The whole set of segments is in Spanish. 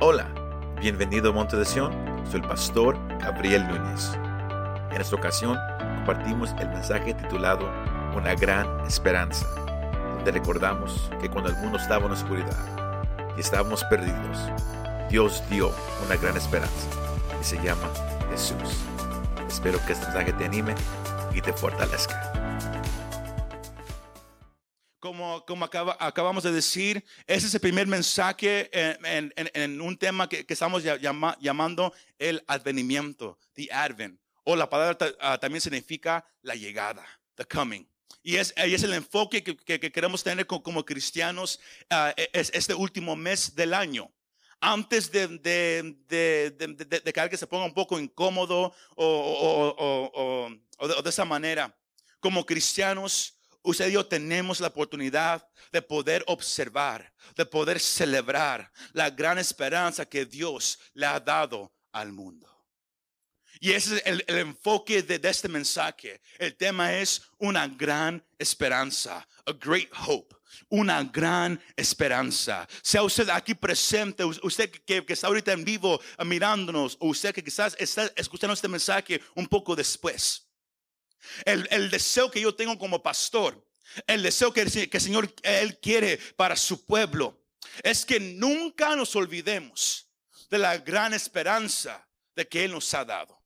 Hola, bienvenido a Monte de Sion. Soy el pastor Gabriel Núñez. En esta ocasión compartimos el mensaje titulado Una gran esperanza, donde recordamos que cuando el mundo estaba en oscuridad y estábamos perdidos, Dios dio una gran esperanza y se llama Jesús. Espero que este mensaje te anime y te fortalezca. Como, como acaba- acabamos de decir, ese es el primer mensaje en, un tema que, estamos llamando el advenimiento, the advent. O la palabra ah, también significa la llegada, the coming. Y es, el enfoque que, que- que queremos tener co- como, cristianos ah, e- es este último mes del año. Antes de, de, que alguien se ponga un poco incómodo o de esa manera, como cristianos, usted y yo tenemos la oportunidad de poder observar, de poder celebrar la gran esperanza que Dios le ha dado al mundo. Y ese es el, enfoque de, este mensaje. El tema es una gran esperanza, a great hope. Una gran esperanza. Sea usted aquí presente, us- usted que, que está ahorita en vivo mirándonos, o usted que quizás está escuchando este mensaje un poco después. El, deseo que yo tengo como pastor, el deseo que, que el Señor Él quiere para su pueblo, es que nunca nos olvidemos de la gran esperanza de que Él nos ha dado.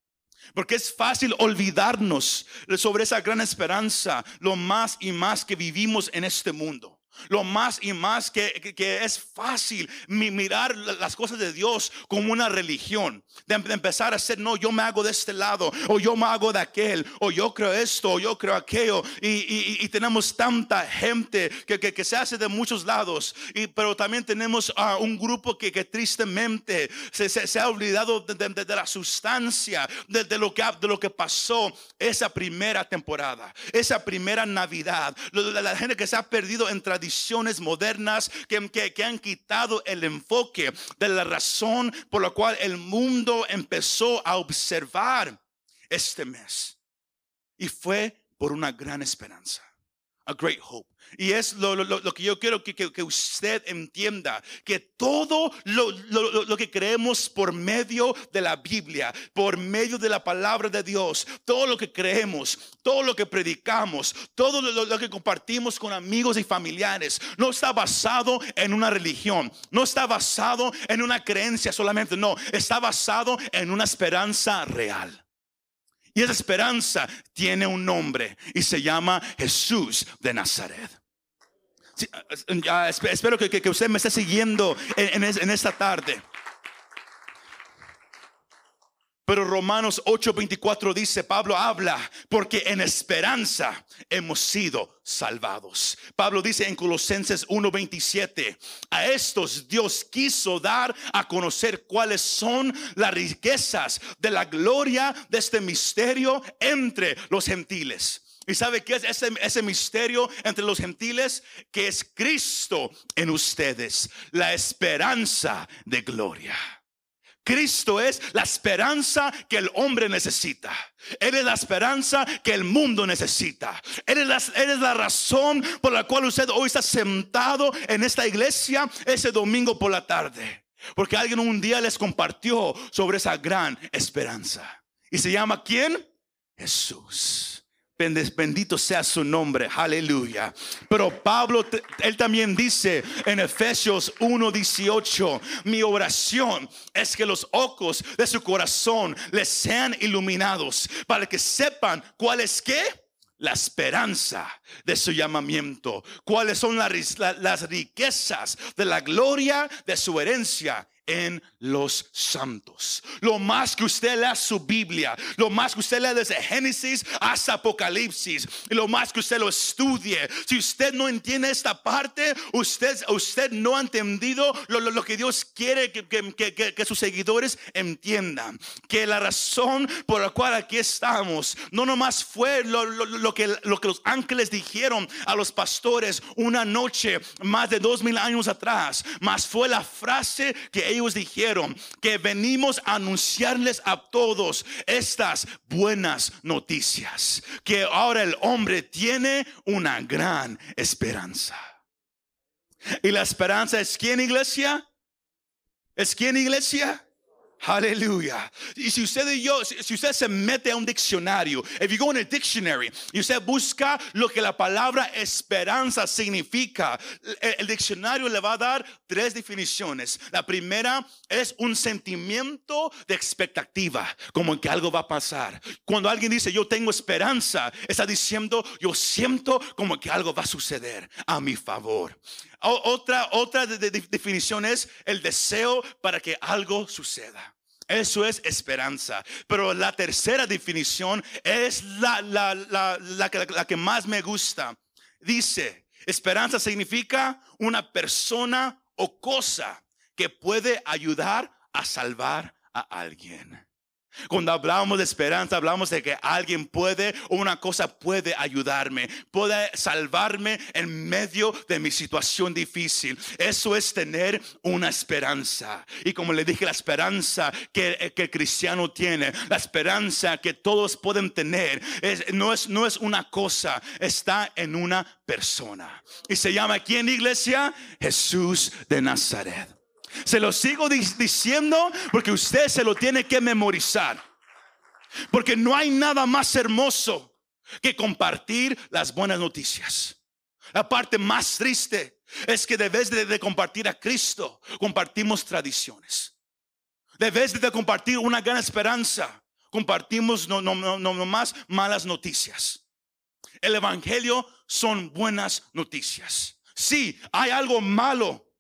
Porque es fácil olvidarnos sobre esa gran esperanza, lo más y más que vivimos en este mundo. Lo más y más que, que- que es fácil mi- mirar la- las cosas de Dios como una religión. De, de empezar a hacer, no, yo me hago de este lado, o yo me hago de aquel, o yo creo esto, o yo creo aquello. Y, y- y tenemos tanta gente que, que- se hace de muchos lados. Y, pero también tenemos ah, un grupo que, tristemente se, se- se ha olvidado de, de- de la sustancia, de, lo que, de lo que pasó esa primera temporada, esa primera Navidad. Lo- La, la gente que se ha perdido en tradiciones modernas que, que- que han quitado el enfoque de la razón por la cual el mundo empezó a observar este mes. Y fue por una gran esperanza. A great hope. Y es lo, lo- lo- que yo quiero que, que- usted entienda, que todo lo, lo- que creemos por medio de la Biblia, por medio de la palabra de Dios, todo lo que creemos, todo lo que predicamos, todo lo que compartimos con amigos y familiares, no está basado en una religión, no está basado en una creencia solamente, no, está basado en una esperanza real. Y esa esperanza tiene un nombre y se llama Jesús de Nazaret. Espero que, usted me esté siguiendo en esta tarde. Pero Romanos 8:24 dice, Pablo habla, porque en esperanza hemos sido salvados. Pablo dice en Colosenses 1:27, a estos Dios quiso dar a conocer cuáles son las riquezas de la gloria de este misterio entre los gentiles. ¿Y sabe qué es ese, ese misterio entre los gentiles? Que es Cristo en ustedes, la esperanza de gloria. Cristo es la esperanza que el hombre necesita. Él es la esperanza que el mundo necesita. Él es, la, él es la razón por la cual usted hoy está sentado en esta iglesia ese domingo por la tarde. Porque alguien un día les compartió sobre esa gran esperanza. ¿Y se llama quién? Jesús. Bendito sea su nombre, aleluya. Pero Pablo, él también dice en Efesios 1:18, mi oración es que los ojos de su corazón les sean iluminados para que sepan cuál es qué. La esperanza de su llamamiento, cuáles son la ris- la- las riquezas de la gloria de su herencia en los santos. Lo más que usted lea su Biblia, lo más que usted lea desde Génesis hasta Apocalipsis, y lo más que usted lo estudie. Si usted no entiende esta parte, usted, usted no ha entendido lo, lo- lo que Dios quiere que, que- que- que- sus seguidores entiendan. Que la razón por la cual aquí estamos no nomás fue lo- lo que, lo que los ángeles dijeron a los pastores una noche más de dos mil años atrás, más fue la frase que ellos dijeron, que venimos a anunciarles a todos estas buenas noticias, que ahora el hombre tiene una gran esperanza. Y la esperanza es quién, iglesia? ¿Es quién, iglesia? Aleluya. Y si usted yo, si usted se mete a un diccionario, if you go in a dictionary y usted busca lo que la palabra esperanza significa, el, diccionario le va a dar tres definiciones. La primera es un sentimiento de expectativa, como que algo va a pasar. Cuando alguien dice yo tengo esperanza, está diciendo yo siento como que algo va a suceder a mi favor. Otra, otra definición es el deseo para que algo suceda. Eso es esperanza. Pero la tercera definición es la, la, la, la, que más me gusta. Dice, esperanza significa una persona o cosa que puede ayudar a salvar a alguien. Cuando hablamos de esperanza, hablamos de que alguien puede una cosa puede ayudarme, puede salvarme en medio de mi situación difícil. Eso es tener una esperanza. Y como le dije, la esperanza que, que el cristiano tiene, la esperanza que todos pueden tener, no, es, no es una cosa, está en una persona. Y se llama aquí en iglesia Jesús de Nazaret. Se lo sigo diciendo porque usted se lo tiene que memorizar. Porque no hay nada más hermoso que compartir las buenas noticias. La parte más triste es que debes de, de compartir a Cristo, compartimos tradiciones. Debes de compartir una gran esperanza, compartimos no, no, no, no más malas noticias. El Evangelio son buenas noticias. Sí, hay algo malo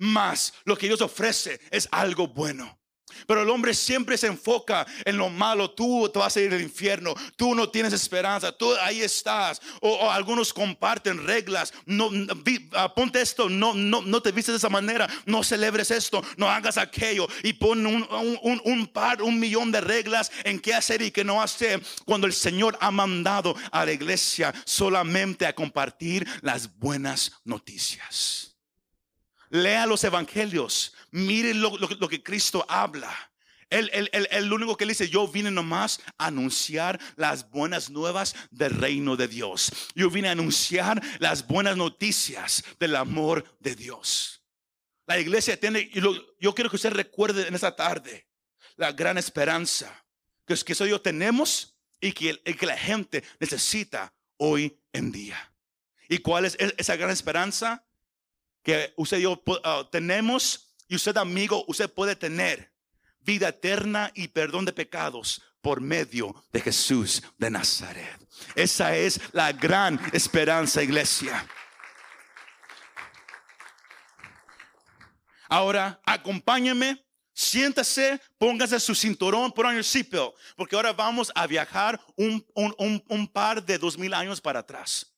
más lo que Dios ofrece es algo bueno. Pero el hombre siempre se enfoca en lo malo. Tú te vas a ir al infierno. Tú no tienes esperanza. Tú ahí estás. O, algunos comparten reglas. No, ah, ponte esto. No, no, no te vistes de esa manera. No celebres esto. No hagas aquello. Y pon un, un, un par, un millón de reglas en qué hacer y qué no hacer. Cuando el Señor ha mandado a la iglesia solamente a compartir las buenas noticias. Lea los evangelios. Mire lo, que Cristo habla. El, el, único que le dice, yo vine nomás a anunciar las buenas nuevas del reino de Dios. Yo vine a anunciar las buenas noticias del amor de Dios. La iglesia tiene, yo quiero que usted recuerde en esta tarde la gran esperanza que, que eso yo tenemos y que, que la gente necesita hoy en día. ¿Y cuál es esa gran esperanza? Que usted y yo ah, tenemos y usted amigo, usted puede tener vida eterna y perdón de pecados por medio de Jesús de Nazaret. Esa es la gran esperanza, iglesia. Ahora, acompáñeme, siéntase, póngase su cinturón, por el seatbelt, porque ahora vamos a viajar un, par de dos mil años para atrás.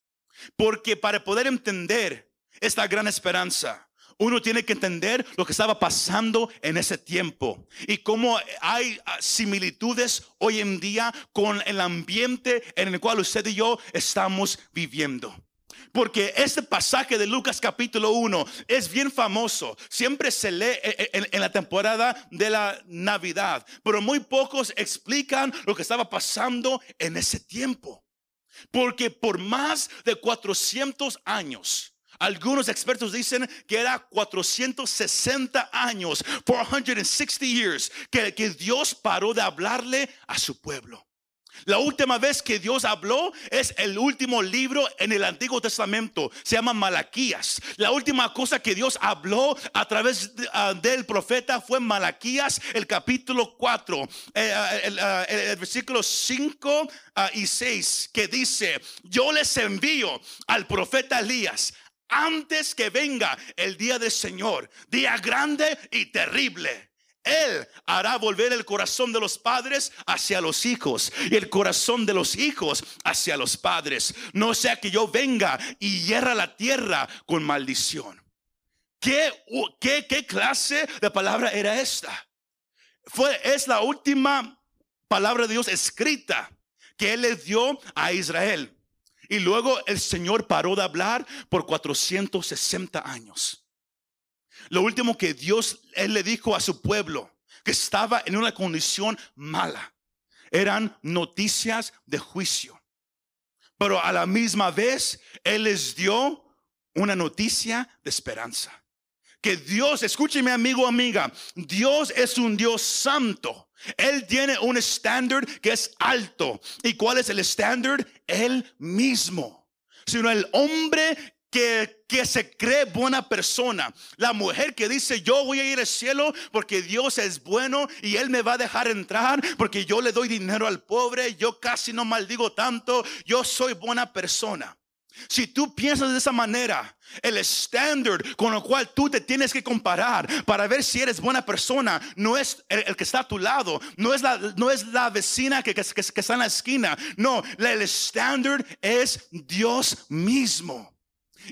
Porque para poder entender esta gran esperanza. Uno tiene que entender lo que estaba pasando en ese tiempo y cómo hay ah, similitudes hoy en día con el ambiente en el cual usted y yo estamos viviendo. Porque este pasaje de Lucas capítulo 1 es bien famoso. Siempre se lee e, e, en, la temporada de la Navidad. Pero muy pocos explican lo que estaba pasando en ese tiempo. Porque por más de 400 años, algunos expertos dicen que era 460 años, 460 years, que, Dios paró de hablarle a su pueblo. La última vez que Dios habló es el último libro en el Antiguo Testamento. Se llama Malaquías. La última cosa que Dios habló a través ah, del profeta fue Malaquías, el capítulo 4, eh, ah, ah, el, versículo 5 y 6, que dice, yo les envío al profeta Elías antes que venga el día del Señor, día grande y terrible. Él hará volver el corazón de los padres hacia los hijos y el corazón de los hijos hacia los padres. No sea que yo venga y hierra la tierra con maldición. ¿Qué, clase de palabra era esta? Fue, es la última palabra de Dios escrita que Él le dio a Israel. Y luego el Señor paró de hablar por 460 años. Lo último que Dios, Él le dijo a su pueblo, que estaba en una condición mala, eran noticias de juicio. Pero a la misma vez, Él les dio una noticia de esperanza. Que Dios, escúcheme amigo, amiga, Dios es un Dios santo. Él tiene un estándar que es alto. ¿Y cuál es el estándar? Él mismo. Sino el hombre que, que, se cree buena persona. La mujer que dice, yo voy a ir al cielo porque Dios es bueno y Él me va a dejar entrar porque yo le doy dinero al pobre, yo casi no maldigo tanto, yo soy buena persona. Si tú piensas de esa manera, el estándar con el cual tú te tienes que comparar para ver si eres buena persona no es el, que está a tu lado, no es la, no es la vecina que, que, que está en la esquina, no, el estándar es Dios mismo.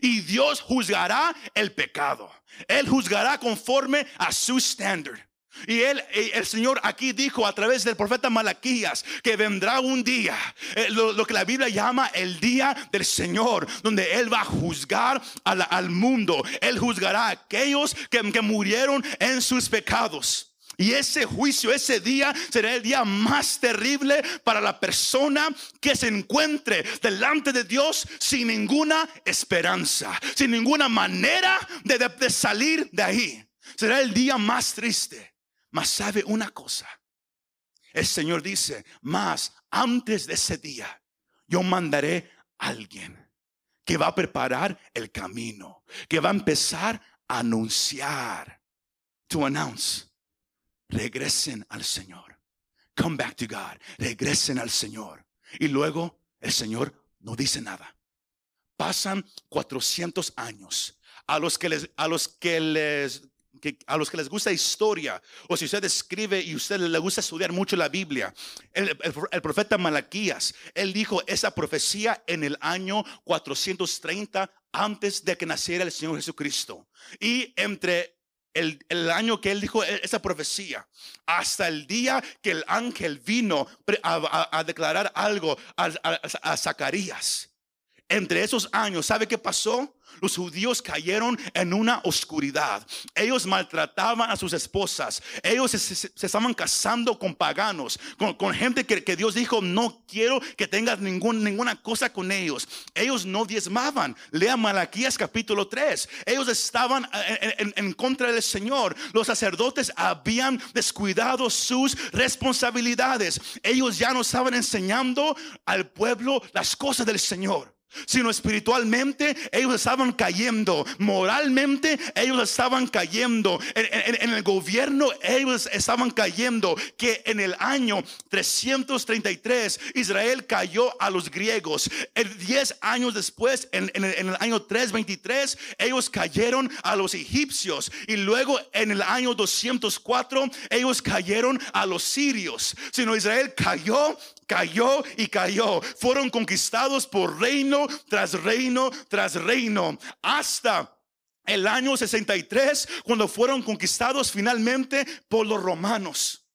Y Dios juzgará el pecado. Él juzgará conforme a su estándar. Y él, el Señor aquí dijo a través del profeta Malaquías que vendrá un día, eh, lo, que la Biblia llama el día del Señor, donde Él va a juzgar al mundo. Él juzgará a aquellos que, que murieron en sus pecados. Y ese juicio, ese día será el día más terrible para la persona que se encuentre delante de Dios sin ninguna esperanza, sin ninguna manera de, de salir de ahí. Será el día más triste. Mas sabe una cosa. El Señor dice, más antes de ese día, yo mandaré a alguien que va a preparar el camino, que va a empezar a anunciar, to announce regresen al Señor. Come back to God. Regresen al Señor. Y luego el Señor no dice nada. Pasan 400 años. A los que les, a los que les a los que les gusta historia, o si usted escribe y usted le gusta estudiar mucho la Biblia, el, profeta Malaquías, él dijo esa profecía en el año 430 antes de que naciera el Señor Jesucristo. Y entre el, año que él dijo e, esa profecía, hasta el día que el ángel vino a, declarar algo a Zacarías. Entre esos años, ¿sabe qué pasó? Los judíos cayeron en una oscuridad. Ellos maltrataban a sus esposas. Ellos se, estaban casando con paganos, con, gente que, Dios dijo, no quiero que tengas ninguna cosa con ellos. Ellos no diezmaban. Lea Malaquías capítulo 3. Ellos estaban en, en contra del Señor. Los sacerdotes habían descuidado sus responsabilidades. Ellos ya no estaban enseñando al pueblo las cosas del Señor sino espiritualmente ellos estaban cayendo, moralmente ellos estaban cayendo, en, el gobierno ellos estaban cayendo, que en el año 333 Israel cayó a los griegos, el 10 años después, en, el, año 323, ellos cayeron a los egipcios. Y luego en el año 204 ellos cayeron a los sirios, sino Israel cayó cayó y cayó. Fueron conquistados por reino tras reino tras reino hasta el año 63 cuando fueron conquistados finalmente por los romanos.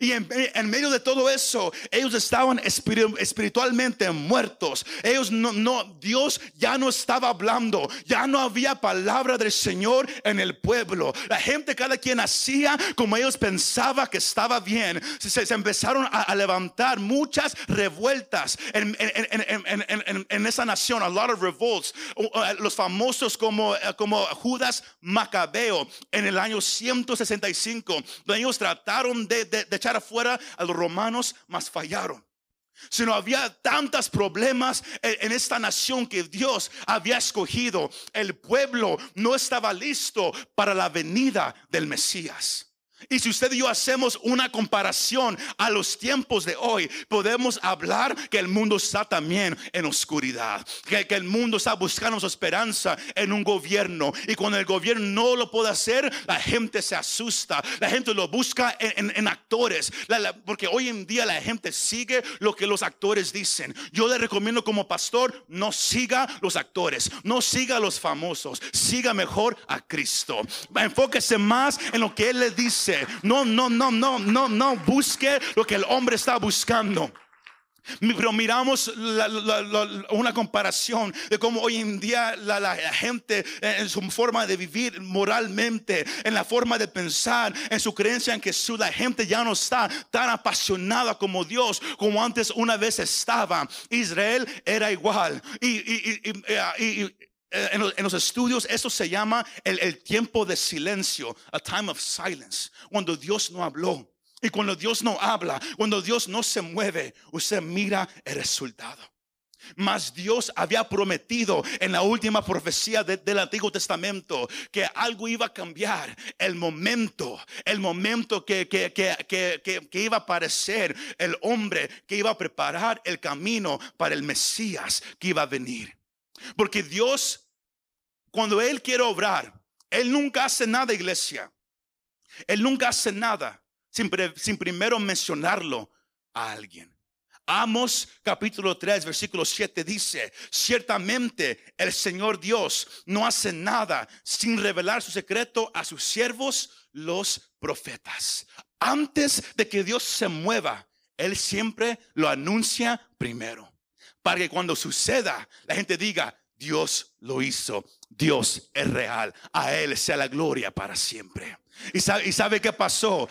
Y en, medio de todo eso, ellos estaban espiritualmente muertos. Ellos no, no, Dios ya no estaba hablando. Ya no había palabra del Señor en el pueblo. La gente, cada quien hacía como ellos pensaba que estaba bien. Se, empezaron a, levantar muchas revueltas en, en, esa nación. A lot of revolts. Los famosos como, como Judas Macabeo en el año 165. Donde ellos trataron de echar afuera a los romanos, mas fallaron. Sino había tantos problemas en esta nación que Dios había escogido. El pueblo no estaba listo para la venida del Mesías. Y si usted y yo hacemos una comparación a los tiempos de hoy, podemos hablar que el mundo está también en oscuridad, que, el mundo está buscando su esperanza en un gobierno. Y cuando el gobierno no lo puede hacer, la gente se asusta, la gente lo busca en, actores, porque hoy en día la gente sigue lo que los actores dicen. Yo le recomiendo como pastor, no siga los actores, no siga los famosos, siga mejor a Cristo. Enfóquese más en lo que Él le dice no, no, no, no, no, no busque lo que el hombre está buscando. Pero miramos una comparación de cómo hoy en día la, gente eh, en su forma de vivir moralmente, en la forma de pensar, en su creencia en su, la gente ya no está tan apasionada como Dios como antes una vez estaba. Israel era igual. y eh, en, los, en los estudios, esto se llama el, tiempo de silencio, a time of silence, cuando Dios no habló. Y cuando Dios no habla, cuando Dios no se mueve, usted mira el resultado. Mas Dios había prometido en la última profecía de- del Antiguo Testamento que algo iba a cambiar. El momento, el momento que, que, que- que iba a aparecer el hombre que iba a preparar el camino para el Mesías que iba a venir. Porque Dios, cuando Él quiere obrar, Él nunca hace nada, iglesia. Él nunca hace nada sin, sin primero mencionarlo a alguien. Amos capítulo 3 versículo 7 dice, ciertamente el Señor Dios no hace nada sin revelar su secreto a sus siervos los profetas. Antes de que Dios se mueva, Él siempre lo anuncia primero. Para que cuando suceda, la gente diga, Dios lo hizo, Dios es real, a Él sea la gloria para siempre. ¿Y sabe, y sabe qué pasó?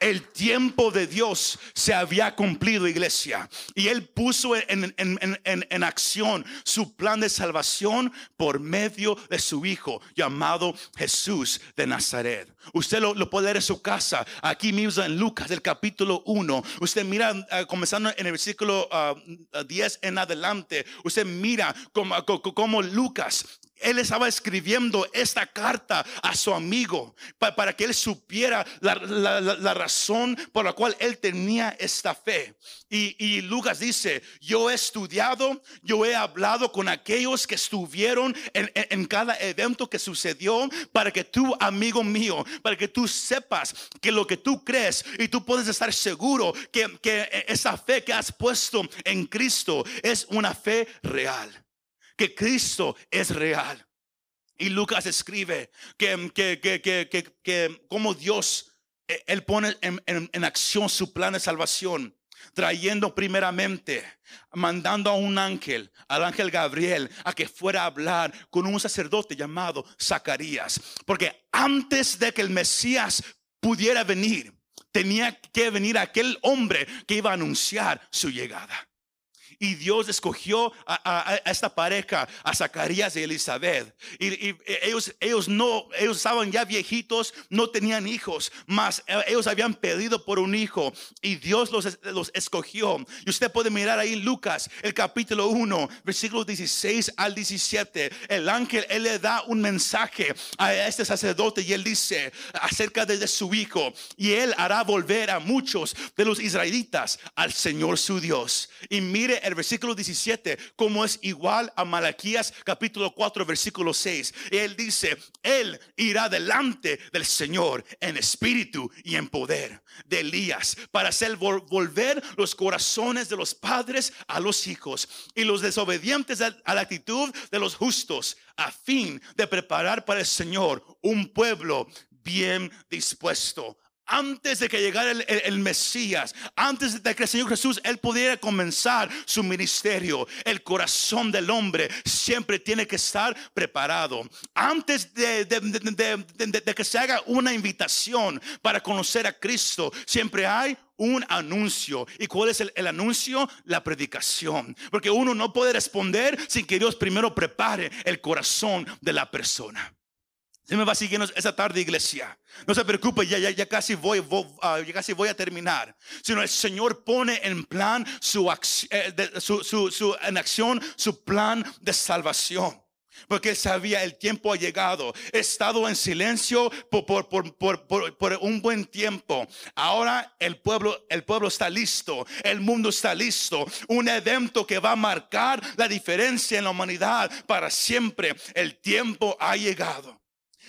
El tiempo de Dios se había cumplido, iglesia. Y Él puso en, en- en- en- acción su plan de salvación por medio de su Hijo llamado Jesús de Nazaret. Usted lo, lo puede leer en su casa, aquí mismo en Lucas, del capítulo 1. Usted mira, ah, comenzando en el versículo ah, 10 en adelante, usted mira como, co- co- como Lucas él estaba escribiendo esta carta a su amigo pa- para que él supiera la, la- la- la razón por la cual él tenía esta fe. Y, y Lucas dice, yo he estudiado, yo he hablado con aquellos que estuvieron en, en- en cada evento que sucedió para que tú, amigo mío, para que tú sepas que lo que tú crees y tú puedes estar seguro que, que esa fe que has puesto en Cristo es una fe real que Cristo es real. Y Lucas escribe que, que, que, que, como Dios, eh, Él pone en, en- en acción su plan de salvación, trayendo primeramente, mandando a un ángel, al ángel Gabriel, a que fuera a hablar con un sacerdote llamado Zacarías. Porque antes de que el Mesías pudiera venir, tenía que venir aquel hombre que iba a anunciar su llegada. Y Dios escogió a, esta pareja, a Zacarías y Elizabeth. Y, y ellos, ellos no, ellos estaban ya viejitos, no tenían hijos, mas eh, ellos habían pedido por un hijo y Dios los, los escogió. Y usted puede mirar ahí Lucas, el capítulo 1, versículos 16 al 17. El ángel, él le da un mensaje a este sacerdote y él dice acerca de su hijo. Y él hará volver a muchos de los israelitas al Señor su Dios. Y mire el versículo 17, como es igual a Malaquías capítulo 4, versículo 6. Él dice, Él irá delante del Señor en espíritu y en poder de Elías para hacer vol- volver los corazones de los padres a los hijos y los desobedientes a la actitud de los justos a fin de preparar para el Señor un pueblo bien dispuesto antes de que llegara el, Mesías, antes de que el Señor Jesús, Él pudiera comenzar su ministerio, el corazón del hombre siempre tiene que estar preparado. Antes de, de- que se haga una invitación para conocer a Cristo, siempre hay un anuncio. ¿Y cuál es el anuncio? La predicación. Porque uno no puede responder sin que Dios primero prepare el corazón de la persona. Se me va siguiendo esa tarde, iglesia. No se preocupe, ya, ya, ya casi voy, voy, ah, ya casi voy a terminar. Sino el Señor pone en plan su, eh, su, su- su- en acción su plan de salvación. Porque él sabía el tiempo ha llegado. He estado en silencio por, por, por- por un buen tiempo. Ahora el pueblo, el pueblo está listo. El mundo está listo. Un evento que va a marcar la diferencia en la humanidad para siempre. El tiempo ha llegado.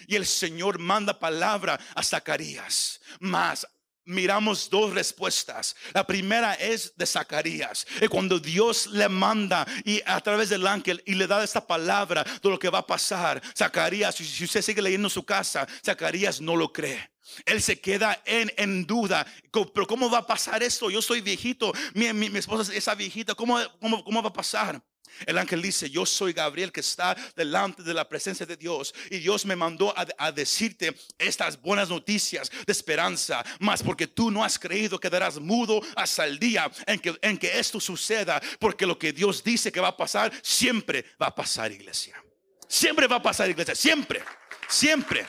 Y el Señor manda palabra a Zacarías. Mas miramos dos respuestas. La primera es de Zacarías. Y cuando Dios le manda y a través del ángel y le da esta palabra de lo que va a pasar, Zacarías, si usted sigue leyendo su casa, Zacarías no lo cree. Él se queda en, en duda. Pero ¿cómo va a pasar esto? Yo soy viejito. Mi, mi, mi esposa es esa viejita. ¿Cómo, cómo, ¿Cómo va a pasar? El ángel dice, yo soy Gabriel que está delante de la presencia de Dios y Dios me mandó a, decirte estas buenas noticias de esperanza, más porque tú no has creído quedarás mudo hasta el día en que, en que esto suceda, porque lo que Dios dice que va a pasar siempre va a pasar, iglesia. Siempre va a pasar, iglesia. Siempre. Siempre.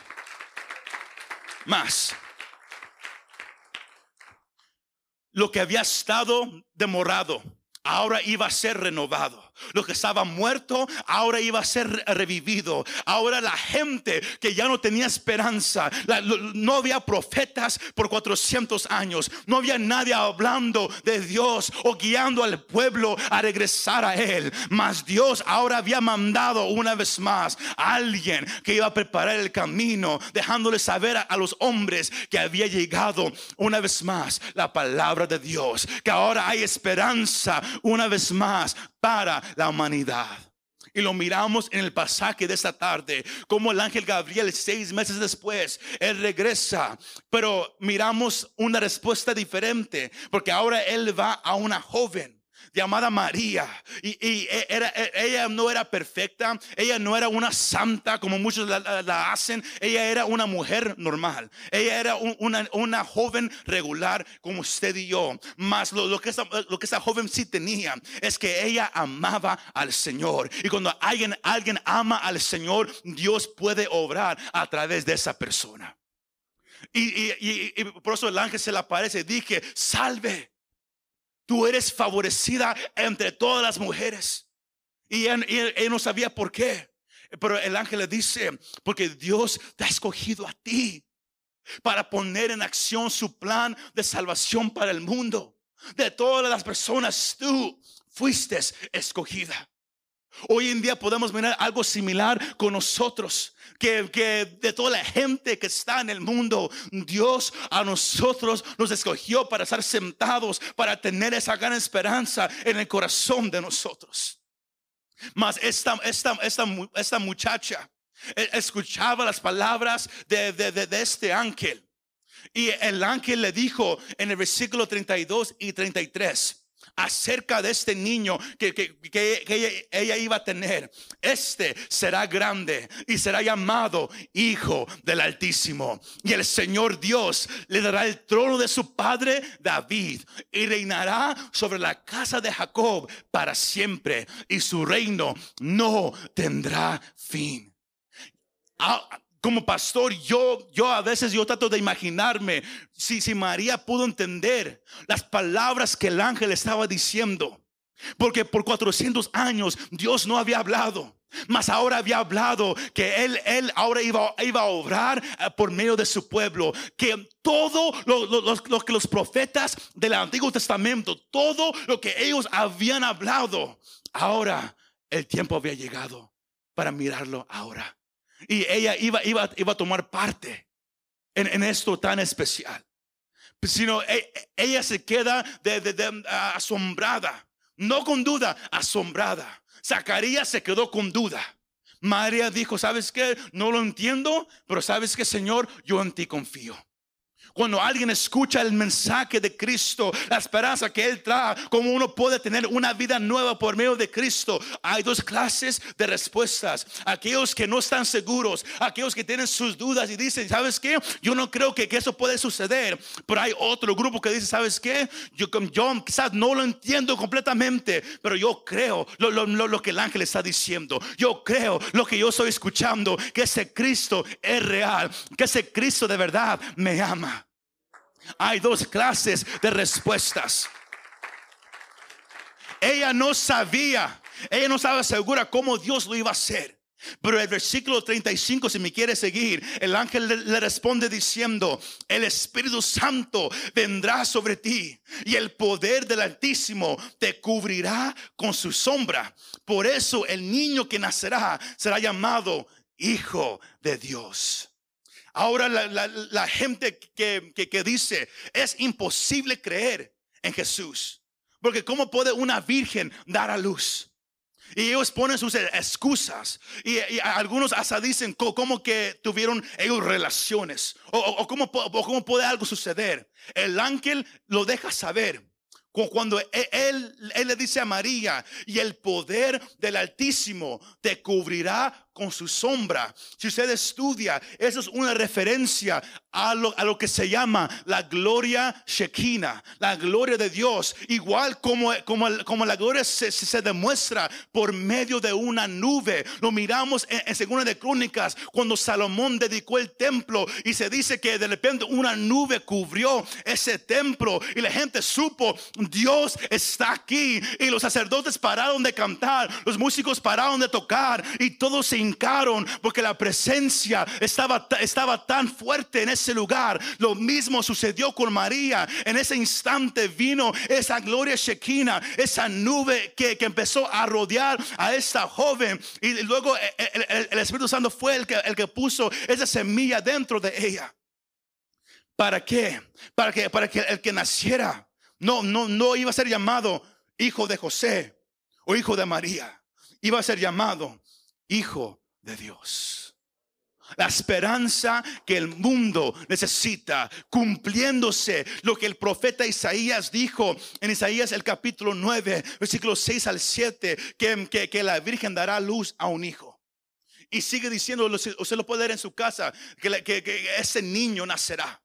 Más. Lo que había estado demorado, ahora iba a ser renovado lo que estaba muerto ahora iba a ser revivido. Ahora la gente que ya no tenía esperanza, no había profetas por 400 años, no había nadie hablando de Dios o guiando al pueblo a regresar a Él. Mas Dios ahora había mandado una vez más a alguien que iba a preparar el camino, dejándole saber a los hombres que había llegado una vez más la palabra de Dios, que ahora hay esperanza una vez más para la humanidad. Y lo miramos en el pasaje de esta tarde, como el ángel Gabriel seis meses después, él regresa, pero miramos una respuesta diferente, porque ahora él va a una joven llamada María. Y, e, era, e, ella no era perfecta, ella no era una santa como muchos la, hacen, ella era una mujer normal, ella era una, una, joven regular como usted y yo. Más lo, lo, que esa, lo que esa joven sí tenía es que ella amaba al Señor. Y cuando alguien, alguien ama al Señor, Dios puede obrar a través de esa persona. Y, y, y, por eso el ángel se le aparece. Dije, salve. Tú eres favorecida entre todas las mujeres. Y él, no sabía por qué. Pero el ángel le dice, porque Dios te ha escogido a ti para poner en acción su plan de salvación para el mundo. De todas las personas, tú fuiste escogida. Hoy en día podemos mirar algo similar con nosotros, que, que, de toda la gente que está en el mundo, Dios a nosotros nos escogió para estar sentados, para tener esa gran esperanza en el corazón de nosotros. Mas esta, esta, esta, esta muchacha eh, escuchaba las palabras de, de, de, de este ángel. Y el ángel le dijo en el versículo 32 y 33 acerca de este niño que, ella, iba a tener. Este será grande y será llamado Hijo del Altísimo. Y el Señor Dios le dará el trono de su padre David y reinará sobre la casa de Jacob para siempre y su reino no tendrá fin. Como pastor, yo, yo a veces yo trato de imaginarme si, si María pudo entender las palabras que el ángel estaba diciendo. Porque por 400 años Dios no había hablado. Mas ahora había hablado que él, él ahora iba, iba a obrar eh, por medio de su pueblo. Que todo lo, que los profetas del Antiguo Testamento, todo lo que ellos habían hablado, ahora el tiempo había llegado para mirarlo ahora. Y ella iba, iba, iba a tomar parte en, esto tan especial. Sino e, ella se queda de, asombrada, no con duda, asombrada. Zacarías se quedó con duda. María dijo, ¿sabes qué? No lo entiendo, pero sabes que Señor, yo en ti confío. Cuando alguien escucha el mensaje de Cristo, la esperanza que Él trae, como uno puede tener una vida nueva por medio de Cristo, hay dos clases de respuestas. Aquellos que no están seguros, aquellos que tienen sus dudas y dicen, ¿sabes qué? Yo no creo que, eso puede suceder. Pero hay otro grupo que dice, ¿sabes qué? Yo, yo quizás no lo entiendo completamente, pero yo creo lo, lo, lo que el ángel está diciendo. Yo creo lo que yo estoy escuchando, que ese Cristo es real, que ese Cristo de verdad me ama. Hay dos clases de respuestas. Ella no sabía, ella no estaba segura cómo Dios lo iba a hacer. Pero el versículo 35, si me quiere seguir, el ángel le, responde diciendo, el Espíritu Santo vendrá sobre ti y el poder del Altísimo te cubrirá con su sombra. Por eso el niño que nacerá será llamado Hijo de Dios. Ahora la, gente que, que, dice, es imposible creer en Jesús. Porque ¿cómo puede una virgen dar a luz? Y ellos ponen sus excusas. Y, algunos hasta dicen cómo que tuvieron ellos relaciones. O, o, cómo, cómo, puede algo suceder. El ángel lo deja saber. Cuando e, él, él, le dice a María, y el poder del Altísimo te cubrirá con su sombra. Si usted estudia, eso es una referencia a lo, a lo que se llama la gloria Shekinah, la gloria de Dios. Igual como, como, como la gloria se, se, demuestra por medio de una nube. Lo miramos en, en Segunda de Crónicas cuando Salomón dedicó el templo y se dice que de repente una nube cubrió ese templo y la gente supo Dios está aquí y los sacerdotes pararon de cantar, los músicos pararon de tocar y todos se hincaron porque la presencia estaba, estaba tan fuerte en ese lugar. Lo mismo sucedió con María. En ese instante vino esa gloria Shekinah, esa nube que, que empezó a rodear a esta joven y luego el, el, el Espíritu Santo fue el que, el que puso esa semilla dentro de ella. ¿Para qué? Para que, para que el que naciera no, no, no iba a ser llamado hijo de José o hijo de María. Iba a ser llamado hijo de Dios. La esperanza que el mundo necesita, cumpliéndose lo que el profeta Isaías dijo en Isaías el capítulo 9, versículos 6 al 7, que, que, la Virgen dará luz a un hijo. Y sigue diciendo, usted lo puede ver en su casa, que, que ese niño nacerá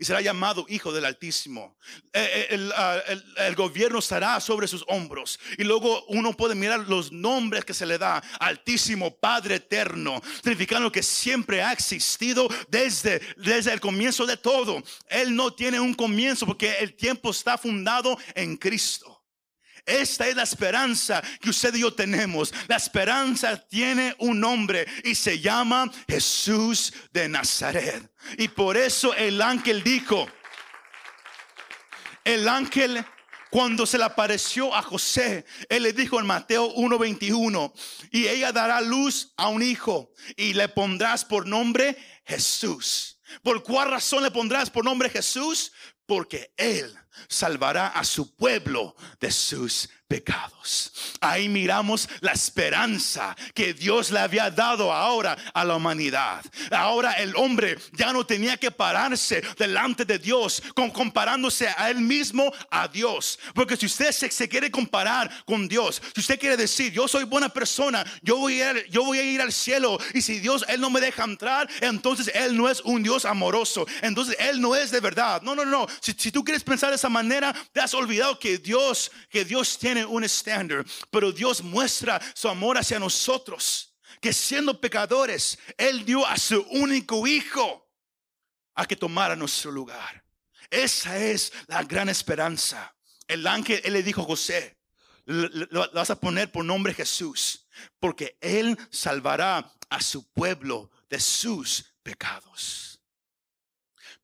y será llamado Hijo del Altísimo. Eh, eh, el, ah, el, gobierno estará sobre sus hombros. Y luego uno puede mirar los nombres que se le da. Altísimo, Padre Eterno, significando que siempre ha existido desde, desde el comienzo de todo. Él no tiene un comienzo porque el tiempo está fundado en Cristo. Esta es la esperanza que usted y yo tenemos. La esperanza tiene un nombre y se llama Jesús de Nazaret. Y por eso el ángel dijo, el ángel cuando se le apareció a José, él le dijo en Mateo 1:21, y ella dará luz a un hijo y le pondrás por nombre Jesús. ¿Por cuál razón le pondrás por nombre Jesús? Porque él salvará a su pueblo de sus pecados. Ahí miramos la esperanza que Dios le había dado ahora a la humanidad. Ahora el hombre ya no tenía que pararse delante de Dios comparándose a él mismo a Dios. Porque si usted se, quiere comparar con Dios, si usted quiere decir, yo soy buena persona, yo voy, a ir, al cielo y si Dios él no me deja entrar, entonces él no es un Dios amoroso. Entonces él no es de verdad. No, no, no. Si, si tú quieres pensar esa manera, te has olvidado que Dios, que Dios tiene un estándar, pero Dios muestra su amor hacia nosotros, que siendo pecadores, Él dio a su único hijo a que tomara nuestro lugar. Esa es la gran esperanza. El ángel, él le dijo a José, lo vas a poner por nombre Jesús, porque Él salvará a su pueblo de sus pecados.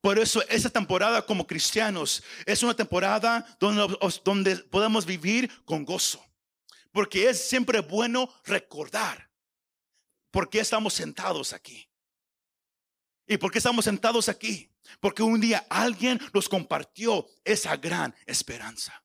Por eso esta temporada como cristianos es una temporada donde, donde podemos vivir con gozo. Porque es siempre bueno recordar por qué estamos sentados aquí. ¿Y por qué estamos sentados aquí? Porque un día alguien nos compartió esa gran esperanza.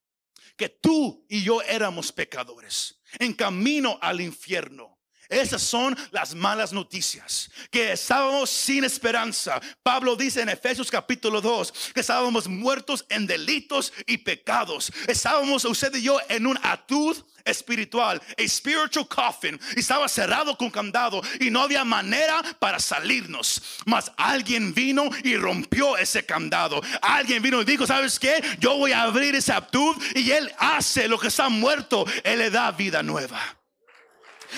Que tú y yo éramos pecadores, en camino al infierno. Esas son las malas noticias, que estábamos sin esperanza. Pablo dice en Efesios capítulo 2 que estábamos muertos en delitos y pecados. Estábamos usted y yo en un atud espiritual, a spiritual coffin, estaba cerrado con candado y no había manera para salirnos. Mas alguien vino y rompió ese candado. Alguien vino y dijo, ¿sabes qué? Yo voy a abrir ese atud y él hace lo que está muerto, él le da vida nueva.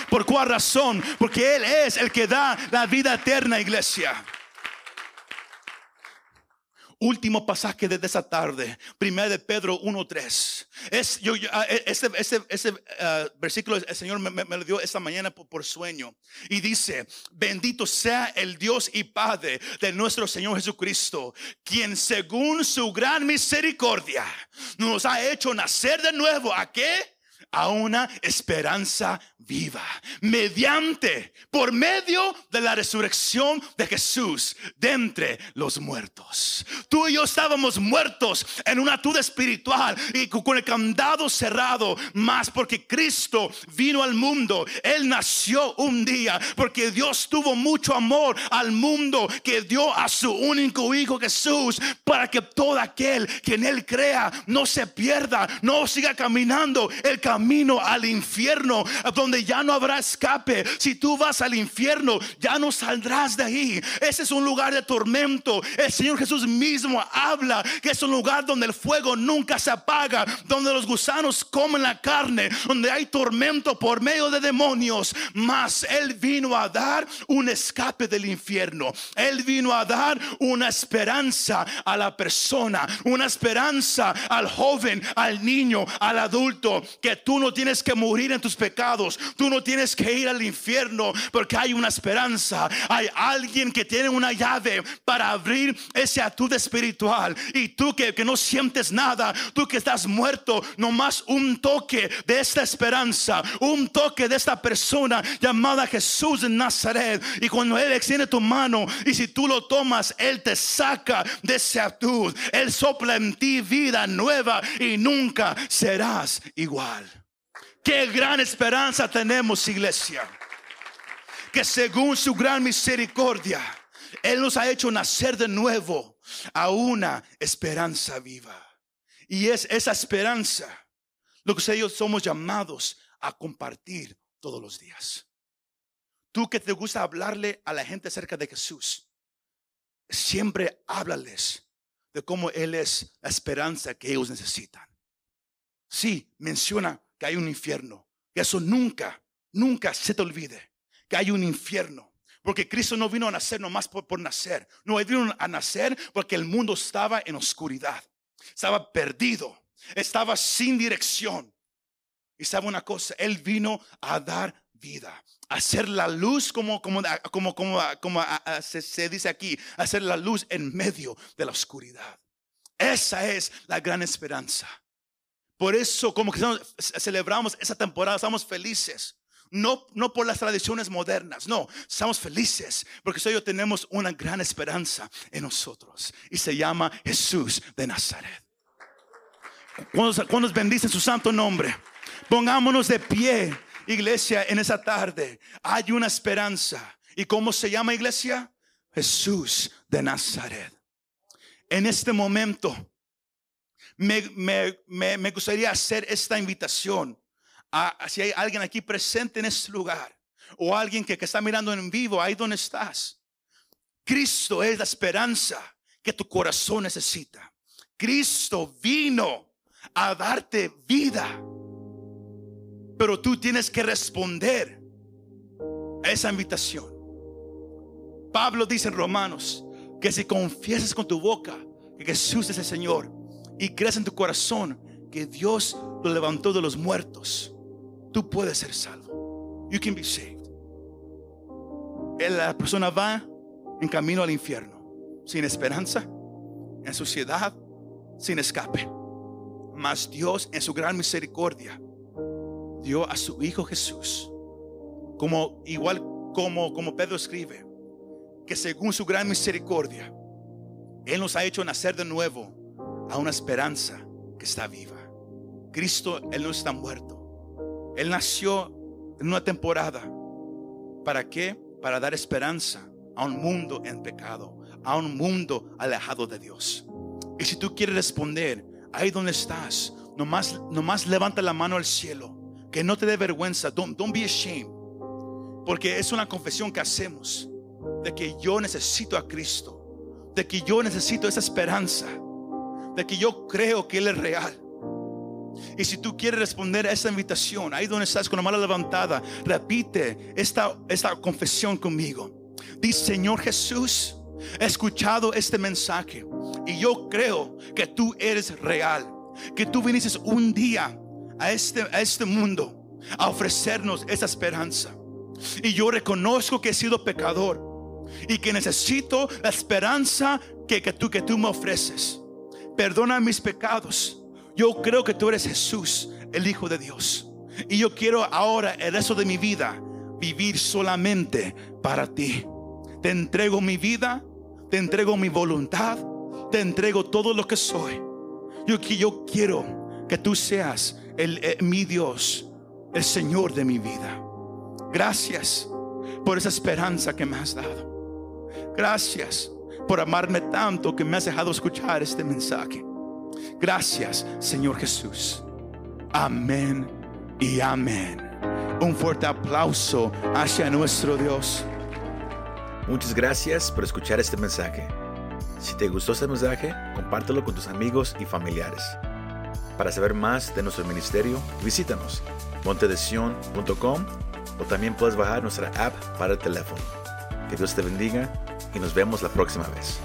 ¿Por cuál razón? Porque Él es el que da la vida eterna, iglesia. Último pasaje de esa tarde, primero de Pedro 1.3. Es, yo, yo, ah, ese, ese, ese uh, versículo el Señor me, me, lo dio esta mañana por, por, sueño. Y dice, bendito sea el Dios y Padre de nuestro Señor Jesucristo, quien según su gran misericordia nos ha hecho nacer de nuevo. ¿A qué? A una esperanza viva, mediante, por medio de la resurrección de Jesús de entre los muertos. Tú y yo estábamos muertos en una tuda espiritual y con el candado cerrado, más porque Cristo vino al mundo. Él nació un día porque Dios tuvo mucho amor al mundo que dio a su único hijo Jesús para que todo aquel que en él crea no se pierda, no siga caminando el camino camino al infierno, donde ya no habrá escape. Si tú vas al infierno, ya no saldrás de ahí. Ese es un lugar de tormento. El Señor Jesús mismo habla que es un lugar donde el fuego nunca se apaga, donde los gusanos comen la carne, donde hay tormento por medio de demonios. Mas Él vino a dar un escape del infierno. Él vino a dar una esperanza a la persona, una esperanza al joven, al niño, al adulto, que tú no tienes que morir en tus pecados, tú no tienes que ir al infierno, porque hay una esperanza, hay alguien que tiene una llave para abrir ese atud espiritual. Y tú que, que no sientes nada, tú que estás muerto, nomás un toque de esta esperanza, un toque de esta persona llamada Jesús de Nazaret. Y cuando Él extiende tu mano y si tú lo tomas, Él te saca de ese atud. Él sopla en ti vida nueva y nunca serás igual. Qué gran esperanza tenemos, iglesia. Que según su gran misericordia, Él nos ha hecho nacer de nuevo a una esperanza viva. Y es esa esperanza lo que ellos somos llamados a compartir todos los días. Tú que te gusta hablarle a la gente acerca de Jesús, siempre háblales de cómo Él es la esperanza que ellos necesitan. Sí, menciona hay un infierno, que eso nunca, nunca se te olvide, que hay un infierno. Porque Cristo no vino a nacer nomás por, nacer. No, vino a nacer porque el mundo estaba en oscuridad. Estaba perdido. Estaba sin dirección. Y sabe una cosa, Él vino a dar vida, a hacer la luz como, como, como, como, como se, se dice aquí, hacer la luz en medio de la oscuridad. Esa es la gran esperanza. Por eso, como que celebramos esa temporada, estamos felices. No, no por las tradiciones modernas, no, estamos felices porque hoy tenemos una gran esperanza en nosotros y se llama Jesús de Nazaret. Cuando, cuando bendice su santo nombre, pongámonos de pie, iglesia, en esa tarde. Hay una esperanza. ¿Y cómo se llama iglesia? Jesús de Nazaret. En este momento, me, gustaría hacer esta invitación. A, si hay alguien aquí presente en este lugar o alguien que, que está mirando en vivo, ahí donde estás. Cristo es la esperanza que tu corazón necesita. Cristo vino a darte vida. Pero tú tienes que responder a esa invitación. Pablo dice en Romanos que si confiesas con tu boca que Jesús es el Señor y crees en tu corazón que Dios lo levantó de los muertos, tú puedes ser salvo. You can be saved. La persona va en camino al infierno, sin esperanza, en suciedad, sin escape. Mas Dios en su gran misericordia dio a su Hijo Jesús, como igual como, como Pedro escribe, que según su gran misericordia, Él nos ha hecho nacer de nuevo a una esperanza que está viva. Cristo, Él no está muerto. Él nació en una temporada. ¿Para qué? Para dar esperanza a un mundo en pecado, a un mundo alejado de Dios. Y si tú quieres responder, ahí donde estás, nomás, nomás levanta la mano al cielo. Que no te dé vergüenza. Don't, don't be ashamed. Porque es una confesión que hacemos de que yo necesito a Cristo, de que yo necesito esa esperanza de que yo creo que Él es real. Y si tú quieres responder a esa invitación, ahí donde estás con la mano levantada, repite esta, esta confesión conmigo. Dice, Señor Jesús, he escuchado este mensaje y yo creo que tú eres real, que tú viniste un día a este, a este mundo a ofrecernos esa esperanza. Y yo reconozco que he sido pecador y que necesito la esperanza que, que, tú, que tú me ofreces perdona mis pecados. Yo creo que tú eres Jesús, el Hijo de Dios. Y yo quiero ahora el resto de mi vida vivir solamente para ti. Te entrego mi vida, te entrego mi voluntad, te entrego todo lo que soy. Yo, yo quiero que tú seas el, eh, mi Dios, el Señor de mi vida. Gracias por esa esperanza que me has dado. Gracias por amarme tanto que me has dejado escuchar este mensaje. Gracias, Señor Jesús. Amén y amén. Un fuerte aplauso hacia nuestro Dios. Muchas gracias por escuchar este mensaje. Si te gustó este mensaje, compártelo con tus amigos y familiares. Para saber más de nuestro ministerio, visítanos montedesion.com o también puedes bajar nuestra app para el teléfono. Que Dios te bendiga y nos vemos la próxima vez.